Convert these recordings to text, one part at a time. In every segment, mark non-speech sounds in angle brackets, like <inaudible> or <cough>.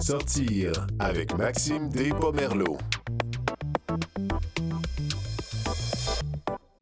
Sortir avec Maxime Despomerleau.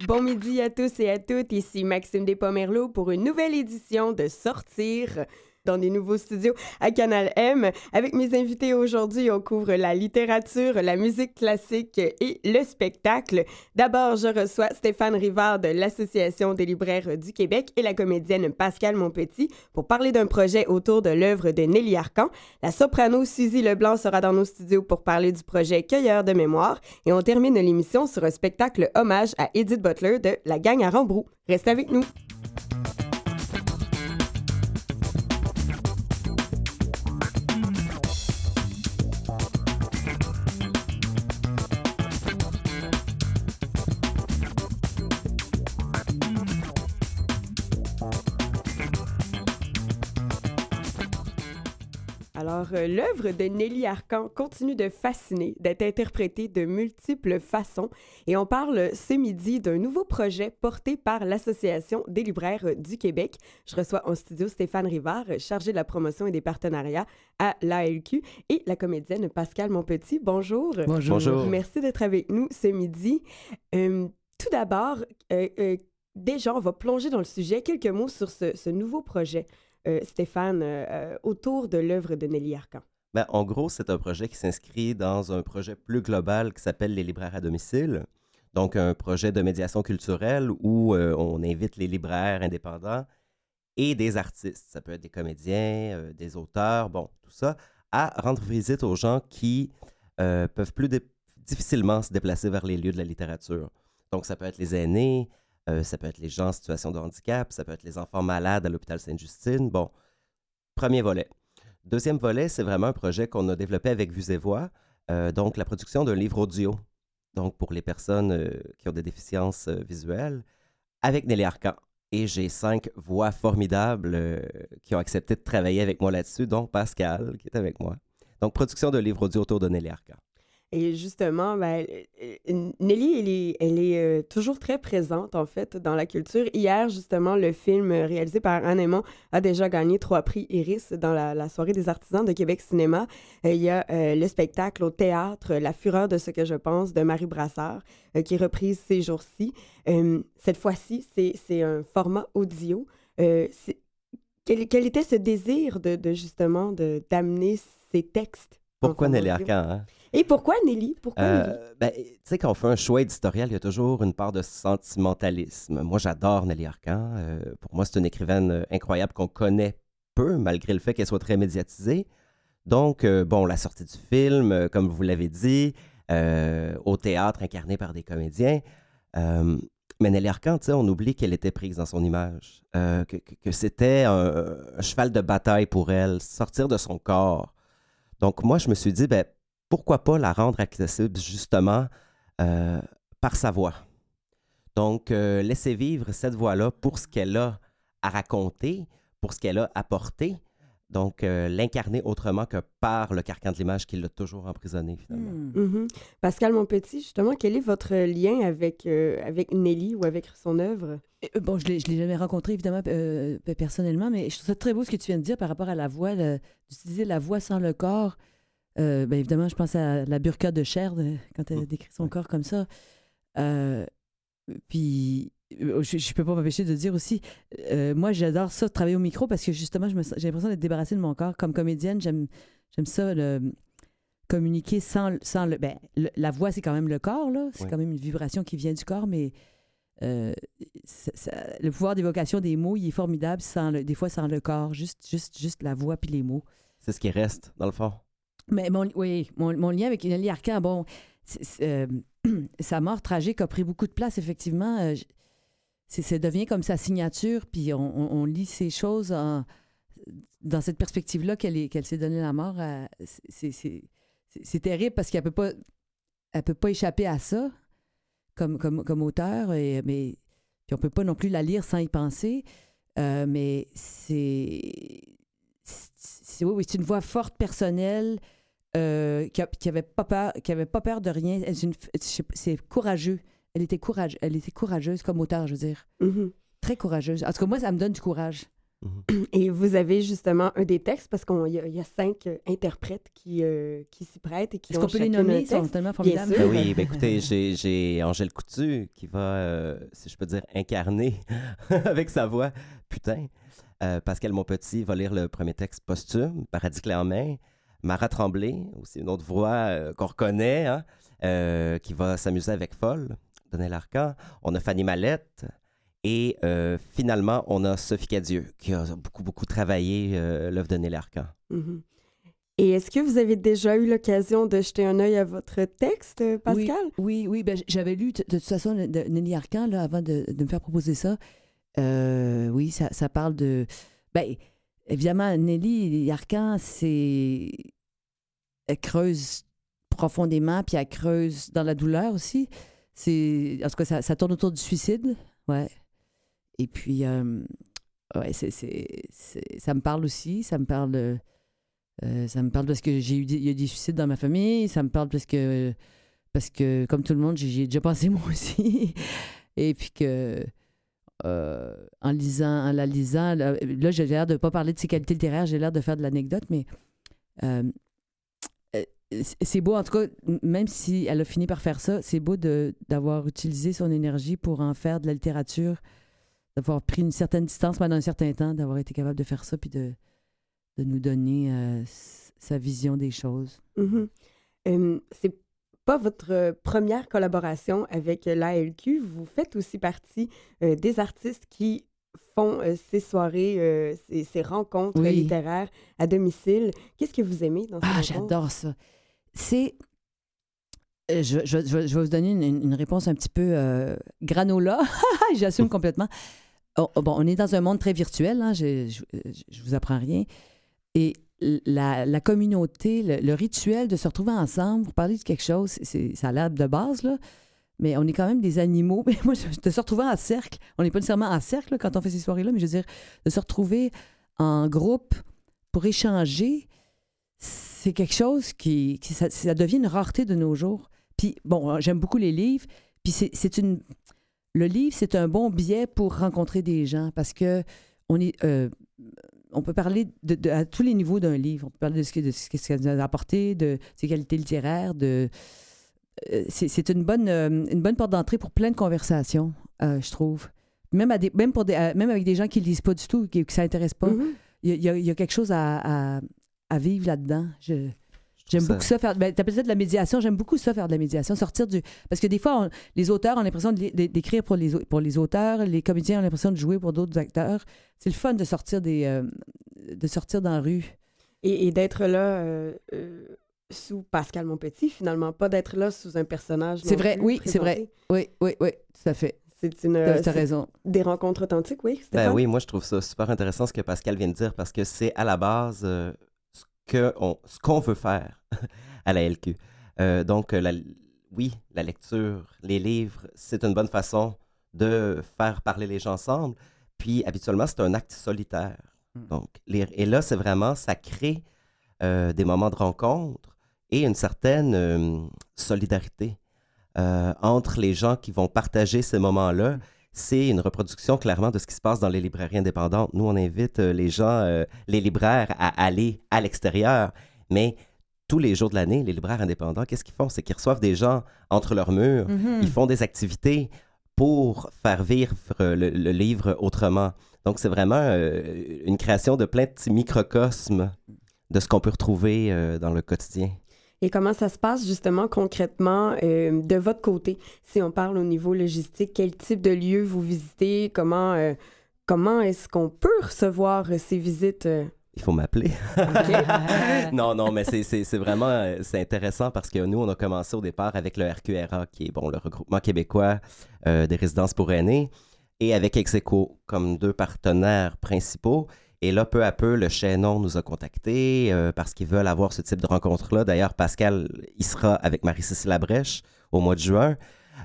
Bon midi à tous et à toutes, ici Maxime Despomerleau pour une nouvelle édition de Sortir dans des nouveaux studios à Canal M. Avec mes invités aujourd'hui, on couvre la littérature, la musique classique et le spectacle. D'abord, je reçois Stéphane Rivard de l'Association des libraires du Québec et la comédienne Pascal Monpetit pour parler d'un projet autour de l'œuvre de Nelly Arcan. La soprano Suzy Leblanc sera dans nos studios pour parler du projet Cueilleur de mémoire et on termine l'émission sur un spectacle hommage à Edith Butler de La Gang à Rambrou. Reste avec nous. Alors, euh, l'œuvre de Nelly Arcan continue de fasciner, d'être interprétée de multiples façons. Et on parle ce midi d'un nouveau projet porté par l'Association des libraires du Québec. Je reçois en studio Stéphane Rivard, chargé de la promotion et des partenariats à l'ALQ, et la comédienne Pascal Monpetit. Bonjour. Bonjour. Bonjour. Merci d'être avec nous ce midi. Euh, tout d'abord, euh, euh, déjà, on va plonger dans le sujet. Quelques mots sur ce, ce nouveau projet. Euh, Stéphane, euh, autour de l'œuvre de Nelly Arcan? Ben, en gros, c'est un projet qui s'inscrit dans un projet plus global qui s'appelle les libraires à domicile. Donc, un projet de médiation culturelle où euh, on invite les libraires indépendants et des artistes, ça peut être des comédiens, des auteurs, bon, tout ça, à rendre visite aux gens qui peuvent plus difficilement se déplacer vers les lieux de la littérature. Donc, ça peut être les aînés, euh, ça peut être les gens en situation de handicap, ça peut être les enfants malades à l'hôpital Sainte-Justine. Bon, premier volet. Deuxième volet, c'est vraiment un projet qu'on a développé avec Vues et Voix, euh, donc la production d'un livre audio, donc pour les personnes euh, qui ont des déficiences visuelles, avec Nelly Arcan. Et j'ai cinq voix formidables qui ont accepté de travailler avec moi là-dessus, dont Pascal, qui est avec moi. Donc, production d'un livre audio autour de Nelly Arcan. Et justement, ben, euh, Nelly, elle est, elle est euh, toujours très présente, en fait, dans la culture. Hier, justement, le film réalisé par Anne Aymon a déjà gagné trois prix Iris dans la, soirée des artisans de Québec Cinéma. Euh, il y a le spectacle au théâtre La fureur de ce que je pense de Marie Brassard, qui est reprise ces jours-ci. cette fois-ci, c'est un format audio. Quel, quel, était ce désir de, de justement d'amener ces textes? Pourquoi Nelly Arcan? Hein? Et pourquoi Nelly? Pourquoi euh, Ben, tu sais, quand on fait un choix éditorial, il y a toujours une part de sentimentalisme. Moi, j'adore Nelly Arcan. Euh, pour moi, c'est une écrivaine euh, incroyable qu'on connaît peu, malgré le fait qu'elle soit très médiatisée. Donc, bon, la sortie du film, comme vous l'avez dit, au théâtre incarné par des comédiens. mais Nelly Arcan, tu sais, on oublie qu'elle était prise dans son image, que, c'était un, un, cheval de bataille pour elle, sortir de son corps. Donc, moi, je me suis dit, ben, pourquoi pas la rendre accessible justement euh, par sa voix. Donc, euh, laisser vivre cette voix-là pour ce qu'elle a à raconter, pour ce qu'elle a apporté. Donc, euh, l'incarner autrement que par le carcan de l'image qui l'a toujours emprisonné, finalement. Hmm. Mm-hmm. Pascal Monpetit, justement, quel est votre lien avec, avec Nelly ou avec son œuvre? Bon, je ne l'ai jamais rencontré, évidemment, personnellement, mais je trouve ça très beau ce que tu viens de dire par rapport à la voix, d'utiliser la voix sans le corps. Euh, ben évidemment, je pense à la burqa de Cher quand elle mm. décrit son corps comme ça. Euh, puis, euh, je ne peux pas m'empêcher de dire aussi, moi, j'adore ça, travailler au micro, parce que justement, j'ai l'impression d'être débarrassée de mon corps. Comme comédienne, j'aime ça, communiquer sans, sans le, ben, La voix, c'est quand même le corps, là. C'est quand même une vibration qui vient du corps, mais le pouvoir d'évocation des mots, il est formidable, sans le, des fois sans le corps, juste, juste, juste la voix puis les mots. C'est ce qui reste, dans le fond. Mais mon, oui, mon, lien avec Nelly Arcan, bon, euh, <clears throat> sa mort tragique a pris beaucoup de place, effectivement. Euh, ça devient comme sa signature, puis on, lit ces choses dans cette perspective-là qu'elle s'est donné la mort. C'est terrible parce qu'elle peut pas elle peut pas échapper à ça comme, comme, comme auteur, et, mais puis on peut pas non plus la lire sans y penser. Euh, mais c'est oui, c'est une voix forte, personnelle, euh, qui, qui avait pas peur, qui avait pas peur de rien. C'est courageux. Elle était courage, elle était courageuse comme auteur, je veux dire. Mm-hmm. Très courageuse. En tout cas, moi, ça me donne du courage. Et vous avez justement un des textes, parce qu'il y, y, a cinq euh, interprètes qui, euh, qui s'y prêtent et qui Est-ce qu'on peut les nommer? Ils sont tellement formidables. Ben oui, ben écoutez, <laughs> j'ai Angèle Coutu qui va, euh, si je peux dire, incarner <laughs> avec sa voix, putain. Pascal Monpetit va lire le premier texte posthume, Paradis clé en main. Mara Tremblay, aussi une autre voix qu'on reconnaît, hein, qui va s'amuser avec Folle, Donner l'Arcan. On a Fanny Mallette, et euh, finalement, on a Sophie Cadieux, qui a beaucoup, beaucoup travaillé euh, l'œuvre de Nelly Arcan. Mm-hmm. Et est-ce que vous avez déjà eu l'occasion de jeter un œil à votre texte, Pascal? Oui, oui, ben, j'avais lu de, toute façon Nelly Arcan là, avant de, me faire proposer ça. Euh, oui, ça, ça, parle de. Ben, évidemment, Nelly Arcan, c'est. Elle creuse profondément, puis elle creuse dans la douleur aussi. En tout cas, ça, tourne autour du suicide. Ouais. Et puis, euh, ouais, ça me parle aussi. Ça me parle, euh, ça me parle parce que j'ai eu des, y a des suicides dans ma famille. Ça me parle parce que, parce que comme tout le monde, j'ai, déjà pensé <laughs> moi aussi. Et puis que, euh, en lisant, en la lisant, là, j'ai l'air de ne pas parler de ses qualités littéraires, j'ai l'air de faire de l'anecdote, mais c'est beau, en tout cas, même si elle a fini par faire ça, c'est beau d'avoir utilisé son énergie pour en faire de la littérature d'avoir pris une certaine distance pendant un certain temps, d'avoir été capable de faire ça, puis de, de nous donner euh, sa vision des choses. Mm-hmm. c'est pas votre première collaboration avec l'ALQ. Vous faites aussi partie euh, des artistes qui font euh, ces soirées, ces, ces, rencontres littéraires à domicile. Qu'est-ce que vous aimez dans ces Ah, j'adore ça. C'est je, je, je, vais vous donner une, réponse un petit peu granola. <laughs> J'assume complètement. Oh, oh, bon, on est dans un monde très virtuel, hein, je, je, vous apprends rien. Et la, communauté, le, rituel de se retrouver ensemble pour parler de quelque chose, c'est, ça a l'air de base, là. Mais on est quand même des animaux. Mais <laughs> moi, de se retrouver en cercle, on n'est pas nécessairement en cercle quand on fait ces soirées-là, mais je veux dire, de se retrouver en groupe pour échanger, c'est quelque chose qui, ça, ça, devient une rareté de nos jours. Puis, bon, j'aime beaucoup les livres, puis c'est une le livre, c'est un bon biais pour rencontrer des gens parce que on est. Euh, on peut parler de, à tous les niveaux d'un livre. On peut parler de ce que, de ce que nous a apporté, de ses qualités littéraires, de. Euh, c'est une bonne, euh, une bonne porte d'entrée pour plein de conversations, je trouve. Même, à des, même, pour des, même avec des gens qui ne lisent pas du tout, qui ne s'intéressent pas. Mm-hmm. Il y, y, a quelque chose à, à, à vivre là-dedans. Je, J'aime beaucoup ça faire. Ben, T'appelles ça de la médiation. J'aime beaucoup ça faire de la médiation. Sortir du. Parce que des fois, les auteurs ont l'impression d'écrire pour les, pour les auteurs, les comédiens ont l'impression de jouer pour d'autres acteurs. C'est le fun de sortir des. Euh, de sortir dans la rue. Et, d'être là. Euh, euh, sous Pascal Monpetit, finalement, pas d'être là sous un personnage. C'est vrai, oui, c'est vrai. Oui, oui, oui, tout à fait. C'est une. T'as raison. Des rencontres authentiques, oui. Ben oui, moi je trouve ça super intéressant ce que Pascal vient de dire parce que c'est à la base que ce qu'on veut faire <laughs> à la LQ. Euh, donc, la, oui, la lecture, les livres, c'est une bonne façon de faire parler les gens ensemble. Puis, habituellement, c'est un acte solitaire. Hmm. Donc, lire. Et là, c'est vraiment, ça crée euh, des moments de rencontre et une certaine euh, solidarité entre les gens qui vont partager ces moments-là. C'est une reproduction clairement de ce qui se passe dans les librairies indépendantes. Nous, on invite euh, les gens, euh, les libraires, à aller à l'extérieur, mais tous les jours de l'année, les libraires indépendants, qu'est-ce qu'ils font? C'est qu'ils reçoivent des gens entre leurs murs, mm-hmm. ils font des activités pour faire vivre le, livre autrement. Donc, c'est vraiment euh, une création de plein de petits microcosmes de ce qu'on peut retrouver dans le quotidien. Et comment ça se passe justement concrètement euh, de votre côté? Si on parle au niveau logistique, quel type de lieu vous visitez? Comment, euh, comment est-ce qu'on peut recevoir euh, ces visites? Il faut m'appeler. <laughs> <laughs> non, non, mais c'est vraiment c'est intéressant parce que nous, on a commencé au départ avec le RQRA, qui est bon, le regroupement québécois des résidences pour aînés, et avec Execo comme deux partenaires principaux. Et là, peu à peu, le chaînon nous a contactés euh, parce qu'ils veulent avoir ce type de rencontre-là. D'ailleurs, Pascal, il sera avec Marie-Cécile Labrèche au mois de juin.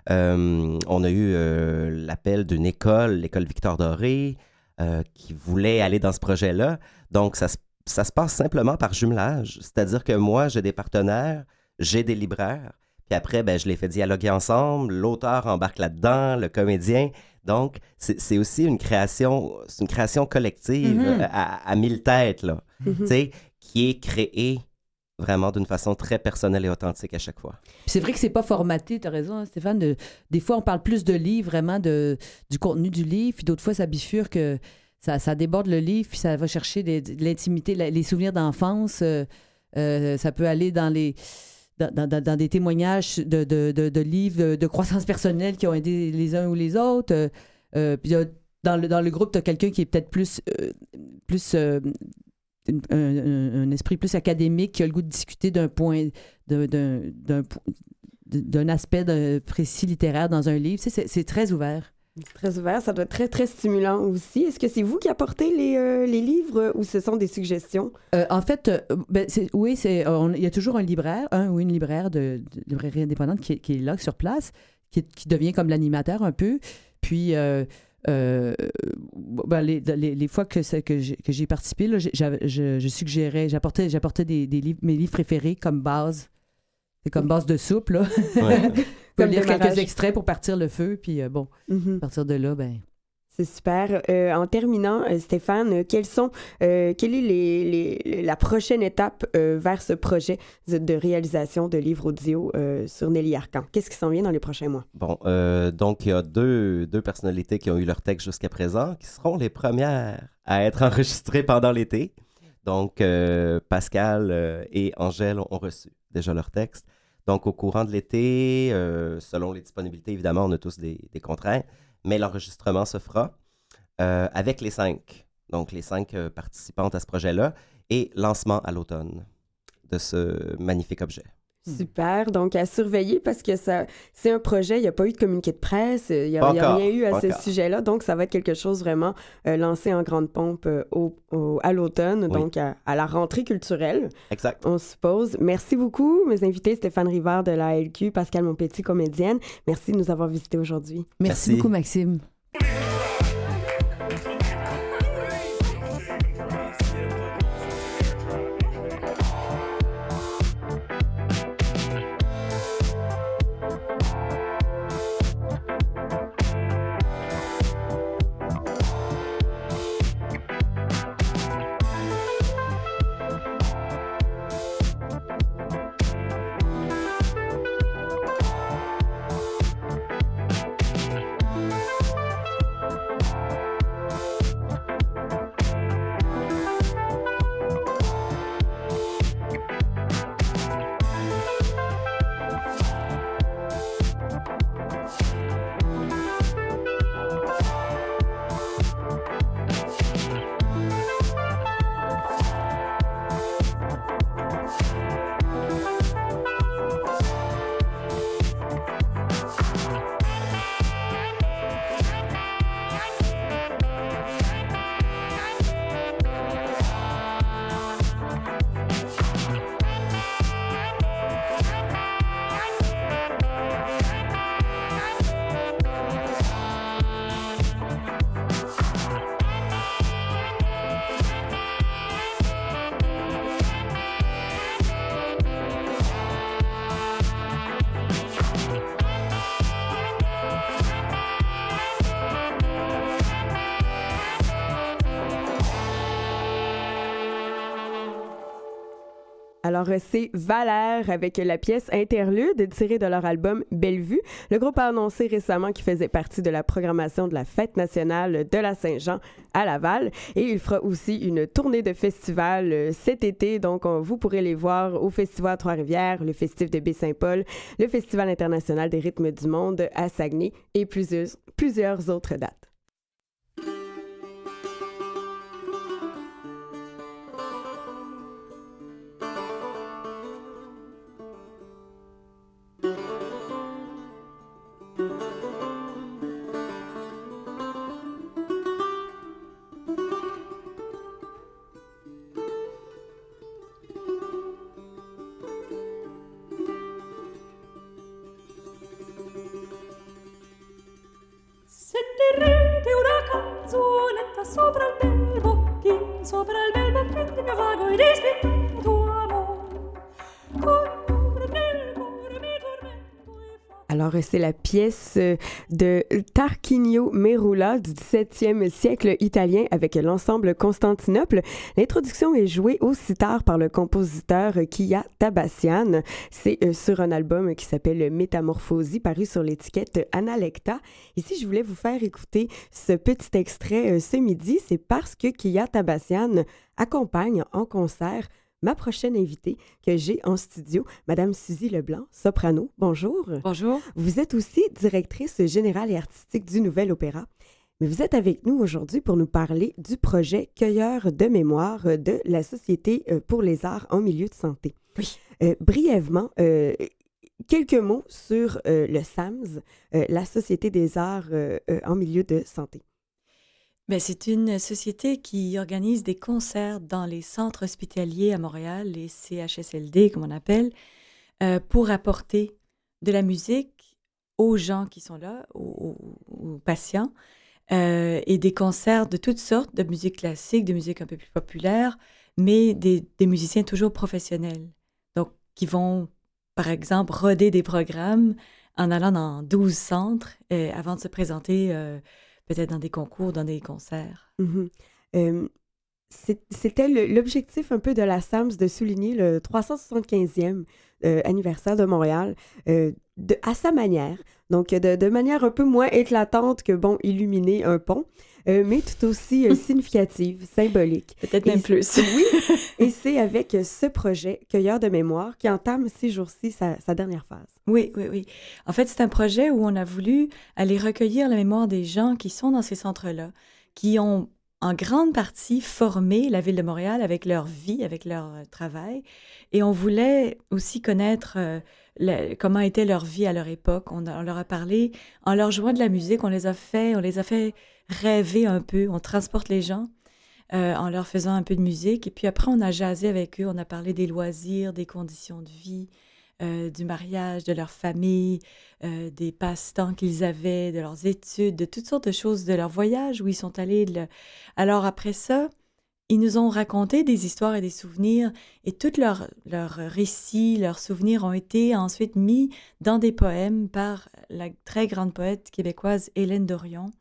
Euh, on a eu euh, l'appel d'une école, l'école Victor Doré, qui voulait aller dans ce projet-là. Donc, ça, ça se passe simplement par jumelage. C'est-à-dire que moi, j'ai des partenaires, j'ai des libraires, puis après, ben, je les fais dialoguer ensemble. L'auteur embarque là-dedans, le comédien. Donc, c'est aussi une création, une création collective Mhm. à, à mille têtes, là, Mhm. sais, qui est créée vraiment d'une façon très personnelle et authentique à chaque fois. C'est vrai que c'est pas formaté, tu as raison, hein, Stéphane. de- des fois, on parle plus de livre, vraiment de, du contenu du livre, puis d'autres fois, ça bifurque, que ça, ça déborde le livre, puis ça va chercher l'intimité, les souvenirs d'enfance. euh, euh, ça peut aller dans les. Dans, des témoignages de, de, livres de, croissance personnelle qui ont aidé les uns ou les autres. Euh, euh, puis a- dans, le, dans le groupe, tu as quelqu'un qui est peut-être plus, euh, plus euh, un, esprit plus académique, qui a le goût de discuter d'un point, d'un- aspect précis littéraire dans un livre. Tu c'est très ouvert. Très ouvert, ça doit être très, très stimulant aussi. Est-ce que c'est vous qui apportez les, euh, les livres ou ce sont des suggestions? Euh, en fait, euh, ben, oui, c'est, il y a toujours un libraire, un ou une libraire de, librairie indépendante qui, qui est là sur place, qui, qui devient comme l'animateur un peu. Puis, ben, les, les- fois que, que j'ai, participé, là, je, je suggérais, j'apportais, j'apportais des, des mes livres préférés comme base. C'est comme base de soupe, là. Ouais. <laughs> Lire démarrage. quelques extraits pour partir le feu, puis euh, bon, Mhm. à partir de là, ben... C'est super. Euh, en terminant, euh, Stéphane, quels sont, euh, quelle est les, les- la prochaine étape euh, vers ce projet de, réalisation de livres audio euh, sur Nelly Arcan? Qu'est-ce qui s'en vient dans les prochains mois? Bon, euh, donc il y a deux, deux personnalités qui ont eu leur texte jusqu'à présent, qui seront les premières à être <laughs> enregistrées pendant l'été. Donc, euh, Pascal euh, et Angèle ont reçu déjà leur texte. Donc, au courant de l'été, euh, selon les disponibilités, évidemment, on a tous des, contraintes, mais l'enregistrement se fera avec les cinq. Donc, les cinq participantes à ce projet-là et lancement à l'automne de ce magnifique objet. Hmm. Super. Donc, à surveiller parce que ça, c'est un projet. Il n'y a pas eu de communiqué de presse. Il n'y a, rien eu à ce sujet-là. Donc, ça va être quelque chose vraiment euh, lancé en grande pompe euh, au, au- à l'automne, Oui. donc à, à la rentrée culturelle, Exact. on suppose. Merci beaucoup, mes invités, Stéphane Rivard de la LQ, Pascal Monpetit, comédienne. Merci de nous avoir visités aujourd'hui. Merci, Merci. beaucoup, Maxime. Alors, euh, c'est Valère avec la pièce Interlude tirée de leur album Bellevue. Le groupe a annoncé récemment qu'il faisait partie de la programmation de la Fête nationale de la Saint-Jean à Laval et il fera aussi une tournée de festival euh, cet été. Donc, on- vous pourrez les voir au Festival Trois-Rivières, le Festif de Baie-Saint-Paul, le Festival international des rythmes du monde à Saguenay et plusieurs, plusieurs autres dates. Alors, Alors, c'est la pièce euh, de Tarquinio Merula du 17e siècle italien avec l'ensemble Constantinople. L'introduction est jouée au sitar par le compositeur Kia Tabassian. C'est euh, sur un album qui s'appelle Métamorphosie, paru sur l'étiquette Analecta. Ici, je voulais vous faire écouter ce petit extrait euh, ce midi. C'est parce que Kia Tabassian accompagne en concert ma prochaine invitée que j'ai en studio, Madame Suzy Leblanc, soprano. Bonjour. Bonjour. Vous êtes aussi directrice générale et artistique du Nouvel Opéra. Mais vous êtes avec nous aujourd'hui pour nous parler du projet Cueilleur de mémoire de la Société euh, pour les arts en milieu de santé. Oui. Euh, brièvement, euh, quelques mots sur euh, le SAMS, la Société des arts en milieu de santé. Ben, c'est une société qui organise des concerts dans les centres hospitaliers à Montréal, les CHSLD comme on appelle, euh, pour apporter de la musique aux gens qui sont là, aux, patients, euh, et des concerts de toutes sortes, de musique classique, de musique un peu plus populaire, mais des, musiciens toujours professionnels. Donc, qui vont, par exemple, roder des programmes en allant dans 12 centres euh, avant de se présenter peut-être dans des concours, dans des concerts. Mhm. Euh, C'était l'objectif un peu de la SAMS de souligner le 375e euh, anniversaire de Montréal euh, à sa manière. Donc, de, de manière un peu moins éclatante que, bon, illuminer un pont, euh, mais tout aussi euh, <laughs> significative, symbolique. Peut-être même plus. <laughs> Oui, et c'est avec ce projet Cueilleur de mémoire qui entame ces jours-ci sa, sa dernière phase. Oui, oui, oui. En fait, c'est un projet où on a voulu aller recueillir la mémoire des gens qui sont dans ces centres-là, qui ont en grande partie formé la ville de Montréal avec leur vie, avec leur euh, travail. Et on voulait aussi connaître euh, comment était leur vie à leur époque. On leur a parlé, en leur jouant de la musique, on les a fait, on les a fait rêver un peu. On transporte les gens euh, en leur faisant un peu de musique. Et puis après, on a jasé avec eux, on a parlé des loisirs, des conditions de vie, euh, du mariage, de leur famille, euh, des passe-temps qu'ils avaient, de leurs études, de toutes sortes de choses, de leur voyage où ils sont allés. Alors après ça, ils nous ont raconté des histoires et des souvenirs et tous leurs leurs récits, leurs souvenirs ont été ensuite mis dans des poèmes par la très grande poète québécoise Hélène Dorion,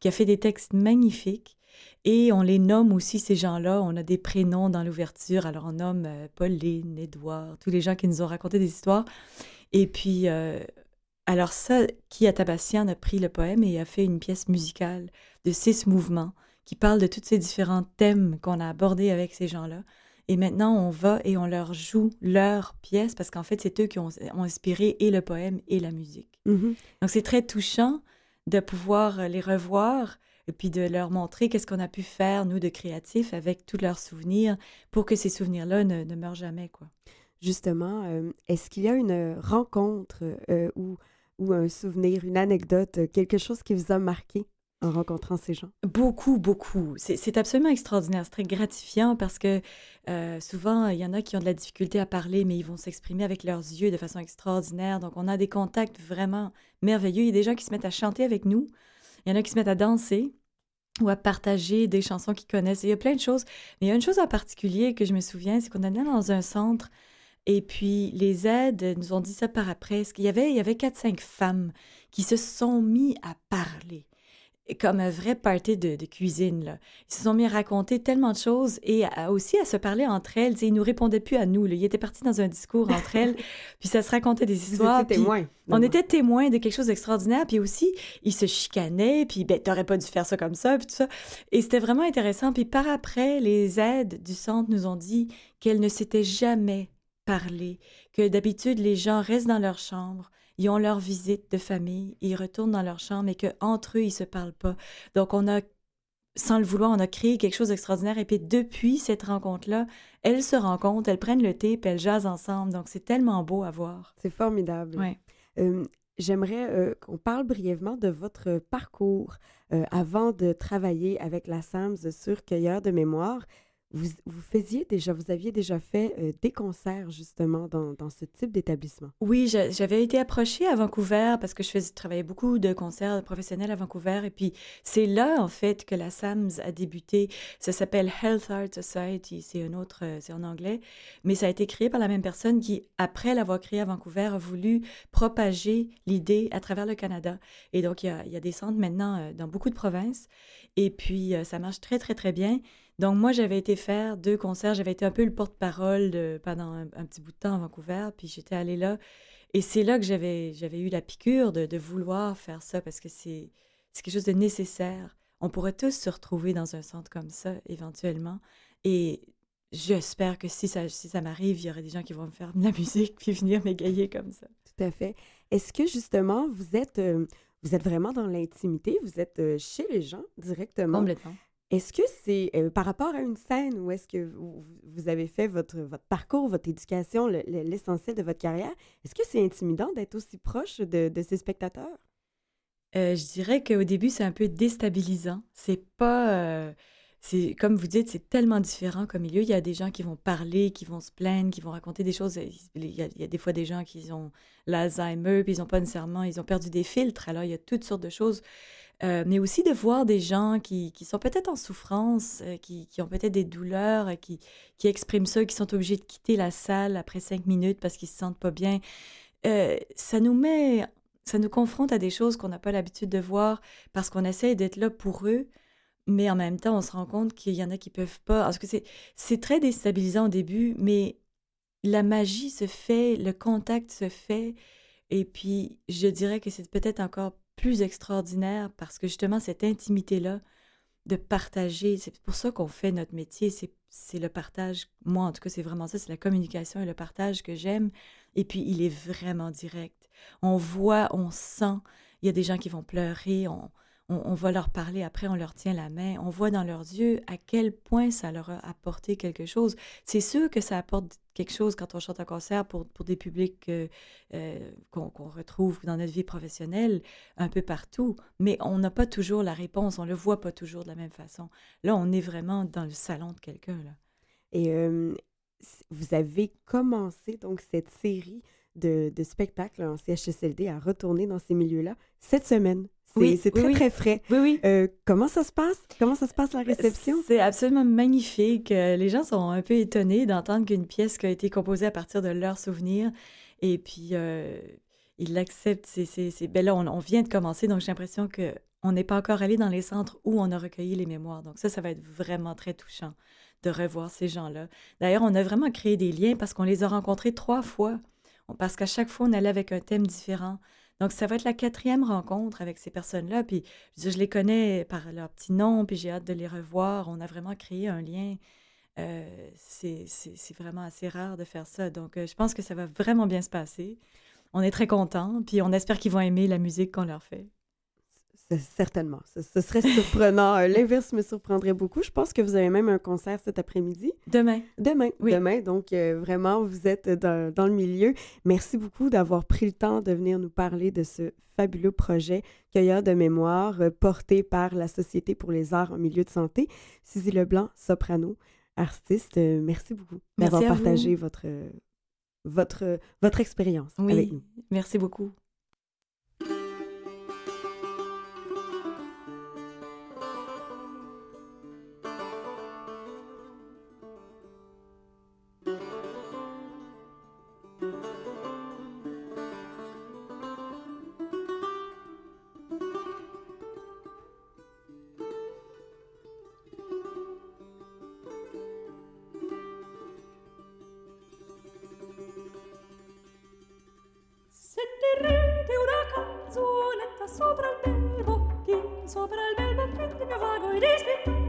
qui a fait des textes magnifiques. Et on les nomme aussi, ces gens-là. On a des prénoms dans l'ouverture. Alors, on nomme euh, Pauline, Édouard, tous les gens qui nous ont raconté des histoires. Et puis, euh, alors ça, qui à Tabassian a pris le poème et a fait une pièce musicale de six mouvements qui parle de tous ces différents thèmes qu'on a abordés avec ces gens-là. Et maintenant, on va et on leur joue leur pièce parce qu'en fait, c'est eux qui ont, ont inspiré et le poème et la musique. Mhm. Donc, c'est très touchant de pouvoir les revoir et puis de leur montrer qu'est-ce qu'on a pu faire, nous, de créatifs, avec tous leurs souvenirs, pour que ces souvenirs-là ne, ne meurent jamais, quoi. Justement, euh, est-ce qu'il y a une rencontre euh, ou, ou un souvenir, une anecdote, euh, quelque chose qui vous a marqué en rencontrant ces gens? Beaucoup, beaucoup. C'est c'est absolument extraordinaire. C'est très gratifiant parce que euh, souvent, il y en a qui ont de la difficulté à parler, mais ils vont s'exprimer avec leurs yeux de façon extraordinaire. Donc, on a des contacts vraiment merveilleux. Il y a des gens qui se mettent à chanter avec nous. Il y en a qui se mettent à danser ou à partager des chansons qu'ils connaissent. Il y a plein de choses. Mais il y a une chose en particulier que je me souviens, c'est qu'on allait dans un centre et puis les aides nous ont dit ça par après. Il y avait, y avait 4-5 femmes qui se sont mis à parler comme un vrai party de, de cuisine. Là. Ils se sont mis à raconter tellement de choses et à- aussi à se parler entre elles. Ils nous répondaient plus à nous. Là. Ils étaient partis dans un discours entre elles, <laughs> puis ça se racontait des histoires. puis témoin. On était témoins de quelque chose d'extraordinaire, puis aussi, ils se chicanaient, puis ben, t'aurais pas dû faire ça comme ça, puis tout ça. Et c'était vraiment intéressant. Puis par après, les aides du centre nous ont dit qu'elles ne s'étaient jamais parlé, que d'habitude, les gens restent dans leur chambre, ils ont leur visite de famille, ils retournent dans leur chambre et qu'entre eux, ils se parlent pas. Donc, on a, sans le vouloir, on a créé quelque chose d'extraordinaire. Et puis, depuis cette rencontre-là, elles se rencontrent, elles prennent le thé, puis elles jasent ensemble. Donc, c'est tellement beau à voir. C'est formidable. Ouais. Euh, J'aimerais euh, qu'on parle brièvement de votre parcours euh, avant de travailler avec la SAMS sur Cueilleur de mémoire. Vous, faisiez déjà, vous aviez déjà fait euh, des concerts justement dans, ce type d'établissement? Oui, j'a- j'avais été approchée à Vancouver parce que je travaillais beaucoup de concerts professionnels à Vancouver. Et puis, c'est là, en fait, que la SAMS a débuté. Ça s'appelle Health Art Society. C'est un autre, euh, c'est en anglais. Mais ça a été créé par la même personne qui, après l'avoir créé à Vancouver, a voulu propager l'idée à travers le Canada. Et donc, il y a, il y a des centres maintenant euh, dans beaucoup de provinces. Et puis, ça marche très, très, très bien. Donc, moi, j'avais été faire deux concerts. J'avais été un peu le porte-parole pendant un, un petit bout de temps à Vancouver. Puis, j'étais allée là. Et c'est là que j'avais, eu la piqûre de, de vouloir faire ça parce que c'est, c'est quelque chose de nécessaire. On pourrait tous se retrouver dans un centre comme ça, éventuellement. Et j'espère que si ça, si ça m'arrive, il y aurait des gens qui vont me faire de la <laughs> musique puis venir m'égayer comme ça. Tout à fait. Est-ce que justement, vous êtes, euh, vous êtes vraiment dans l'intimité, vous êtes euh, chez les gens directement? Complètement. Est-ce que c'est euh, par rapport à une scène où est-ce que vous, avez fait votre, parcours, votre éducation, le- le- l'essentiel de votre carrière, est-ce que c'est intimidant d'être aussi proche de, de ces spectateurs? Euh, je dirais qu'au début, c'est un peu déstabilisant. C'est pas. euh, c'est comme vous dites, c'est tellement différent comme milieu. Il y a des gens qui vont parler, qui vont se plaindre, qui vont raconter des choses. Il y a, des fois des gens qui ont l'Alzheimer, puis ils ont pas nécessairement, ils ont perdu des filtres. Alors il y a toutes sortes de choses. Euh, mais aussi de voir des gens qui, qui sont peut-être en souffrance, euh, qui, qui ont peut-être des douleurs, euh, qui, qui expriment ça, qui sont obligés de quitter la salle après cinq minutes parce qu'ils se sentent pas bien. Ça nous met ça nous confronte à des choses qu'on n'a pas l'habitude de voir parce qu'on essaye d'être là pour eux, mais en même temps, on se rend compte qu'il y en a qui peuvent pas. Parce que c'est, c'est très déstabilisant au début, mais la magie se fait, le contact se fait, et puis je dirais que c'est peut-être encore plus extraordinaire parce que justement, cette intimité-là, de partager, c'est pour ça qu'on fait notre métier, c'est, le partage. Moi, en tout cas, c'est vraiment ça, c'est la communication et le partage que j'aime. Et puis, il est vraiment direct. On voit, on sent. Il y a des gens qui vont pleurer. On, on, va leur parler après, on leur tient la main. On voit dans leurs yeux à quel point ça leur a apporté quelque chose. C'est sûr que ça apporte quelque chose quand on chante un concert pour, pour des publics euh, euh, qu'on retrouve dans notre vie professionnelle un peu partout. Mais on n'a pas toujours la réponse. On le voit pas toujours de la même façon. Là, on est vraiment dans le salon de quelqu'un. Et vous avez commencé donc cette série de, de spectacles en CHSLD à retourner dans ces milieux-là cette semaine. C'est Oui, très, oui. très frais. Oui, oui. Euh, comment ça se passe? Comment ça se passe la réception? C'est absolument magnifique. Euh, Les gens sont un peu étonnés d'entendre qu'une pièce qui a été composée à partir de leurs souvenirs et puis euh, ils l'acceptent. C'est, Ben là, on, on vient de commencer, donc j'ai l'impression que on n'est pas encore allé dans les centres où on a recueilli les mémoires. Donc ça, ça va être vraiment très touchant de revoir ces gens-là. D'ailleurs, on a vraiment créé des liens parce qu'on les a rencontrés trois fois. Parce qu'à chaque fois, on allait avec un thème différent. Donc, ça va être la quatrième rencontre avec ces personnes-là. Puis, je, je les connais par leur petit nom, puis j'ai hâte de les revoir. On a vraiment créé un lien. Euh, c'est vraiment assez rare de faire ça. Donc, euh, je pense que ça va vraiment bien se passer. On est très contents, puis on espère qu'ils vont aimer la musique qu'on leur fait. Certainement. Ce, ce serait surprenant. Euh, L'inverse me surprendrait beaucoup. Je pense que vous avez même un concert cet après-midi. Demain. Demain, Oui. demain. Donc, euh, vraiment, vous êtes dans, dans le milieu. Merci beaucoup d'avoir pris le temps de venir nous parler de ce fabuleux projet Cueilleur de mémoire euh, porté par la Société pour les arts en milieu de santé. Suzy Leblanc, soprano, artiste, merci beaucoup d'avoir partagé votre, votre, votre expérience Oui, avec nous. merci beaucoup. Sopra il bel bocchino, sopra il bel bocchino di mio vago ed ispirato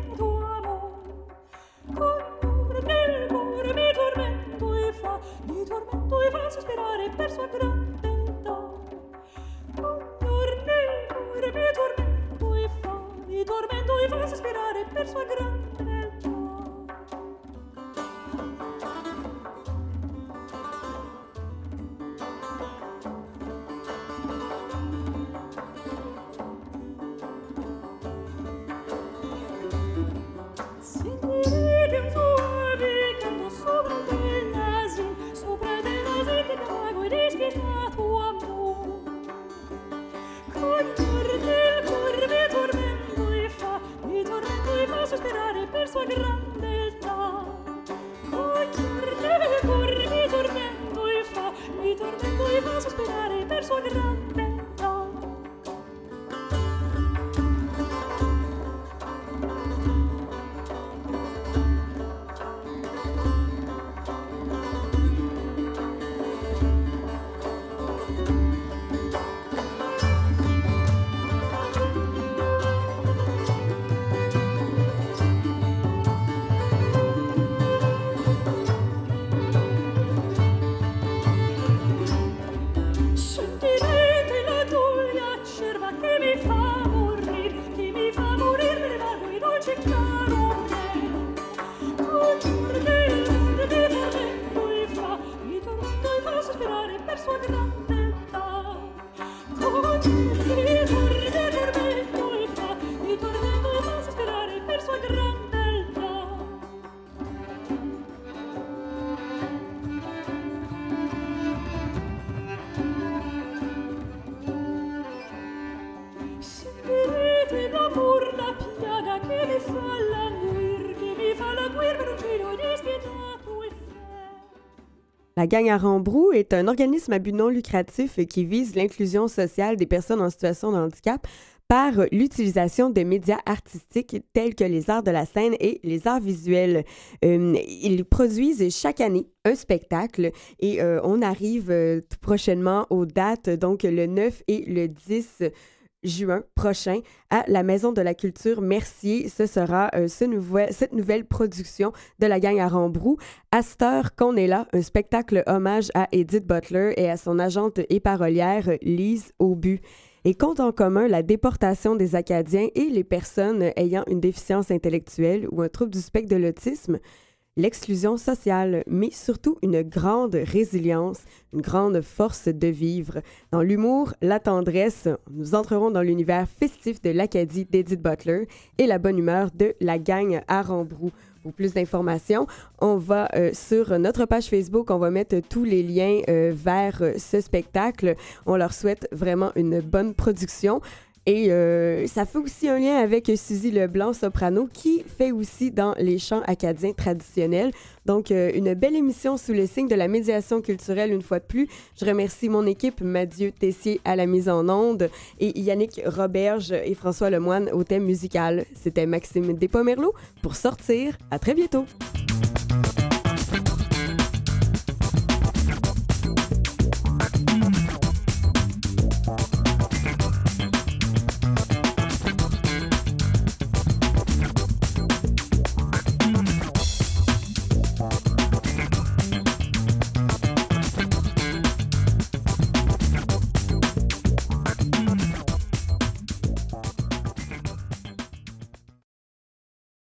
окна La gang à Rambrou est un organisme à but non lucratif qui vise l'inclusion sociale des personnes en situation de handicap par l'utilisation de médias artistiques tels que les arts de la scène et les arts visuels. Euh, ils produisent chaque année un spectacle et euh, on arrive euh, tout prochainement aux dates, donc le 9 et le 10 juin prochain à la Maison de la Culture Mercier. Ce sera euh, ce cette nouvelle production de la gang à Rambrou. À cette heure qu'on est là, un spectacle hommage à Edith Butler et à son agente et parolière Lise Aubu. Et compte en commun la déportation des Acadiens et les personnes ayant une déficience intellectuelle ou un trouble du spectre de l'autisme, l'exclusion sociale, mais surtout une grande résilience, une grande force de vivre. Dans l'humour, la tendresse, nous entrerons dans l'univers festif de l'Acadie d'Edith Butler et la bonne humeur de la gang à Rambrou. Pour plus d'informations, on va euh, sur notre page Facebook, on va mettre tous les liens euh, vers euh, ce spectacle. On leur souhaite vraiment une bonne production. Et euh, ça fait aussi un lien avec Suzy Leblanc, soprano, qui fait aussi dans les chants acadiens traditionnels. Donc, euh, une belle émission sous le signe de la médiation culturelle une fois de plus. Je remercie mon équipe, Mathieu Tessier à la mise en onde et Yannick Roberge et François Lemoine au thème musical. C'était Maxime Despomerleau pour sortir. À très bientôt.